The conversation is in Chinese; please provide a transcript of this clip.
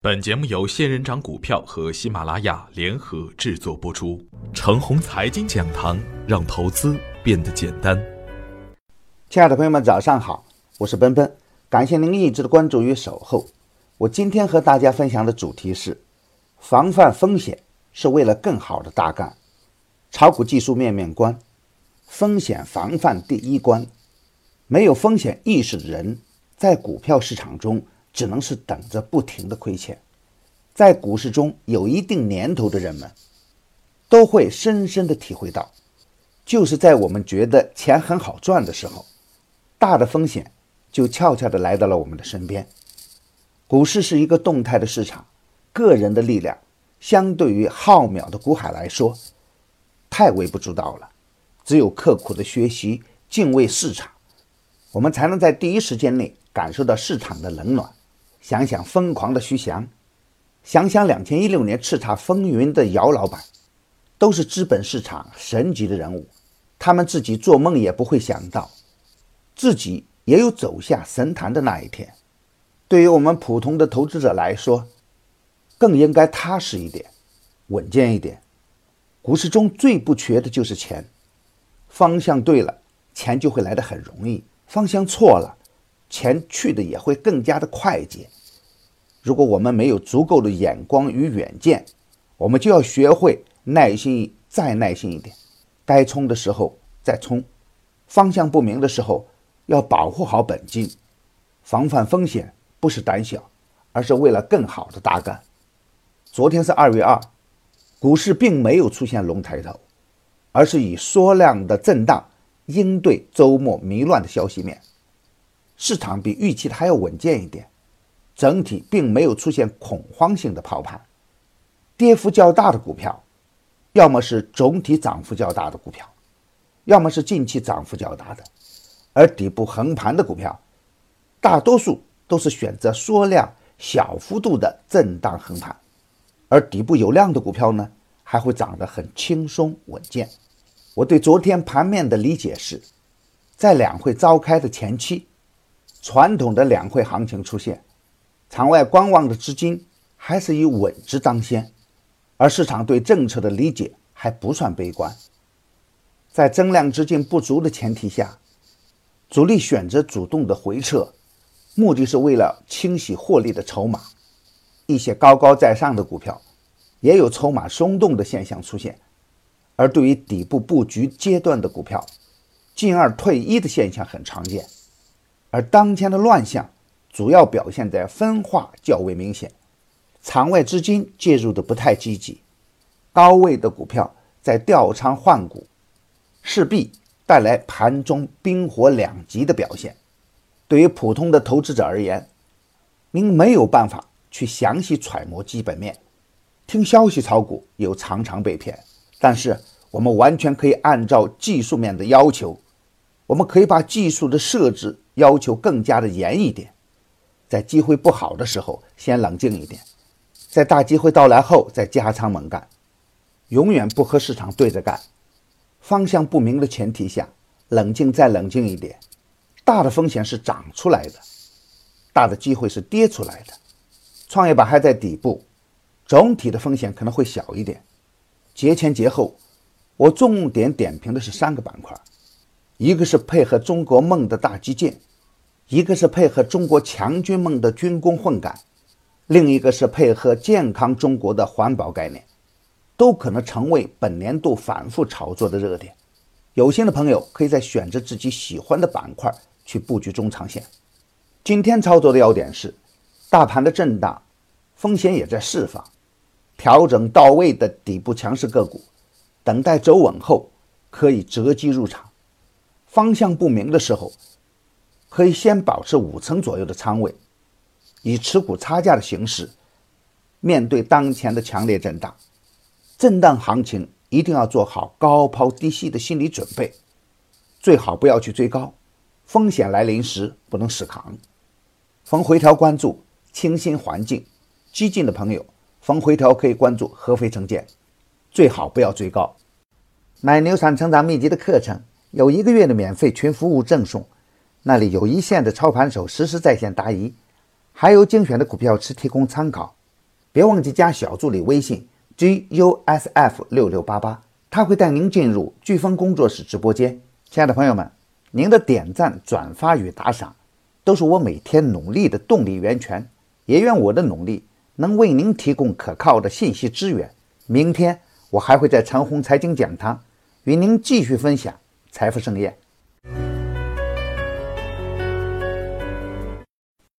本节目由仙人掌股票和喜马拉雅联合制作播出。程红财经讲堂，让投资变得简单。亲爱的朋友们，早上好，我是奔奔，感谢您一直的关注与守候。我今天和大家分享的主题是：防范风险是为了更好的大干。炒股技术面面观，风险防范第一关。没有风险意识的人，在股票市场中。只能是等着不停的亏钱，在股市中有一定年头的人们，都会深深的体会到，就是在我们觉得钱很好赚的时候，大的风险就悄悄的来到了我们的身边。股市是一个动态的市场，个人的力量相对于浩渺的股海来说，太微不足道了。只有刻苦的学习，敬畏市场，我们才能在第一时间内感受到市场的冷暖。想想疯狂的徐翔，想想两千一六年叱咤风云的姚老板，都是资本市场神级的人物。他们自己做梦也不会想到，自己也有走下神坛的那一天。对于我们普通的投资者来说，更应该踏实一点，稳健一点。股市中最不缺的就是钱，方向对了，钱就会来得很容易；方向错了。钱去的也会更加的快捷。如果我们没有足够的眼光与远见，我们就要学会耐心，再耐心一点。该冲的时候再冲，方向不明的时候要保护好本金。防范风险不是胆小，而是为了更好的大干。昨天是二月二，股市并没有出现龙抬头，而是以缩量的震荡应对周末迷乱的消息面。市场比预期的还要稳健一点，整体并没有出现恐慌性的抛盘，跌幅较大的股票，要么是总体涨幅较大的股票，要么是近期涨幅较大的，而底部横盘的股票，大多数都是选择缩量小幅度的震荡横盘，而底部有量的股票呢，还会涨得很轻松稳健。我对昨天盘面的理解是，在两会召开的前期。传统的两会行情出现，场外观望的资金还是以稳值当先，而市场对政策的理解还不算悲观。在增量资金不足的前提下，主力选择主动的回撤，目的是为了清洗获利的筹码。一些高高在上的股票也有筹码松动的现象出现，而对于底部布局阶段的股票，进而退一的现象很常见。而当前的乱象主要表现在分化较为明显，场外资金介入的不太积极，高位的股票在调仓换股，势必带来盘中冰火两极的表现。对于普通的投资者而言，您没有办法去详细揣摩基本面，听消息炒股又常常被骗。但是我们完全可以按照技术面的要求，我们可以把技术的设置。要求更加的严一点，在机会不好的时候先冷静一点，在大机会到来后再加仓猛干，永远不和市场对着干。方向不明的前提下，冷静再冷静一点。大的风险是涨出来的，大的机会是跌出来的。创业板还在底部，总体的风险可能会小一点。节前节后，我重点点评的是三个板块，一个是配合中国梦的大基建。一个是配合中国强军梦的军工混改，另一个是配合健康中国的环保概念，都可能成为本年度反复炒作的热点。有心的朋友可以在选择自己喜欢的板块去布局中长线。今天操作的要点是，大盘的震荡，风险也在释放，调整到位的底部强势个股，等待走稳后可以择机入场。方向不明的时候。可以先保持五成左右的仓位，以持股差价的形式面对当前的强烈震荡。震荡行情一定要做好高抛低吸的心理准备，最好不要去追高，风险来临时不能死扛。逢回调关注清新环境，激进的朋友逢回调可以关注合肥城建，最好不要追高。买牛产成长秘籍的课程有一个月的免费群服务赠送。那里有一线的操盘手实时在线答疑，还有精选的股票池提供参考。别忘记加小助理微信 gusf 六六八八，他会带您进入飓风工作室直播间。亲爱的朋友们，您的点赞、转发与打赏，都是我每天努力的动力源泉。也愿我的努力能为您提供可靠的信息资源。明天我还会在长虹财经讲堂与您继续分享财富盛宴。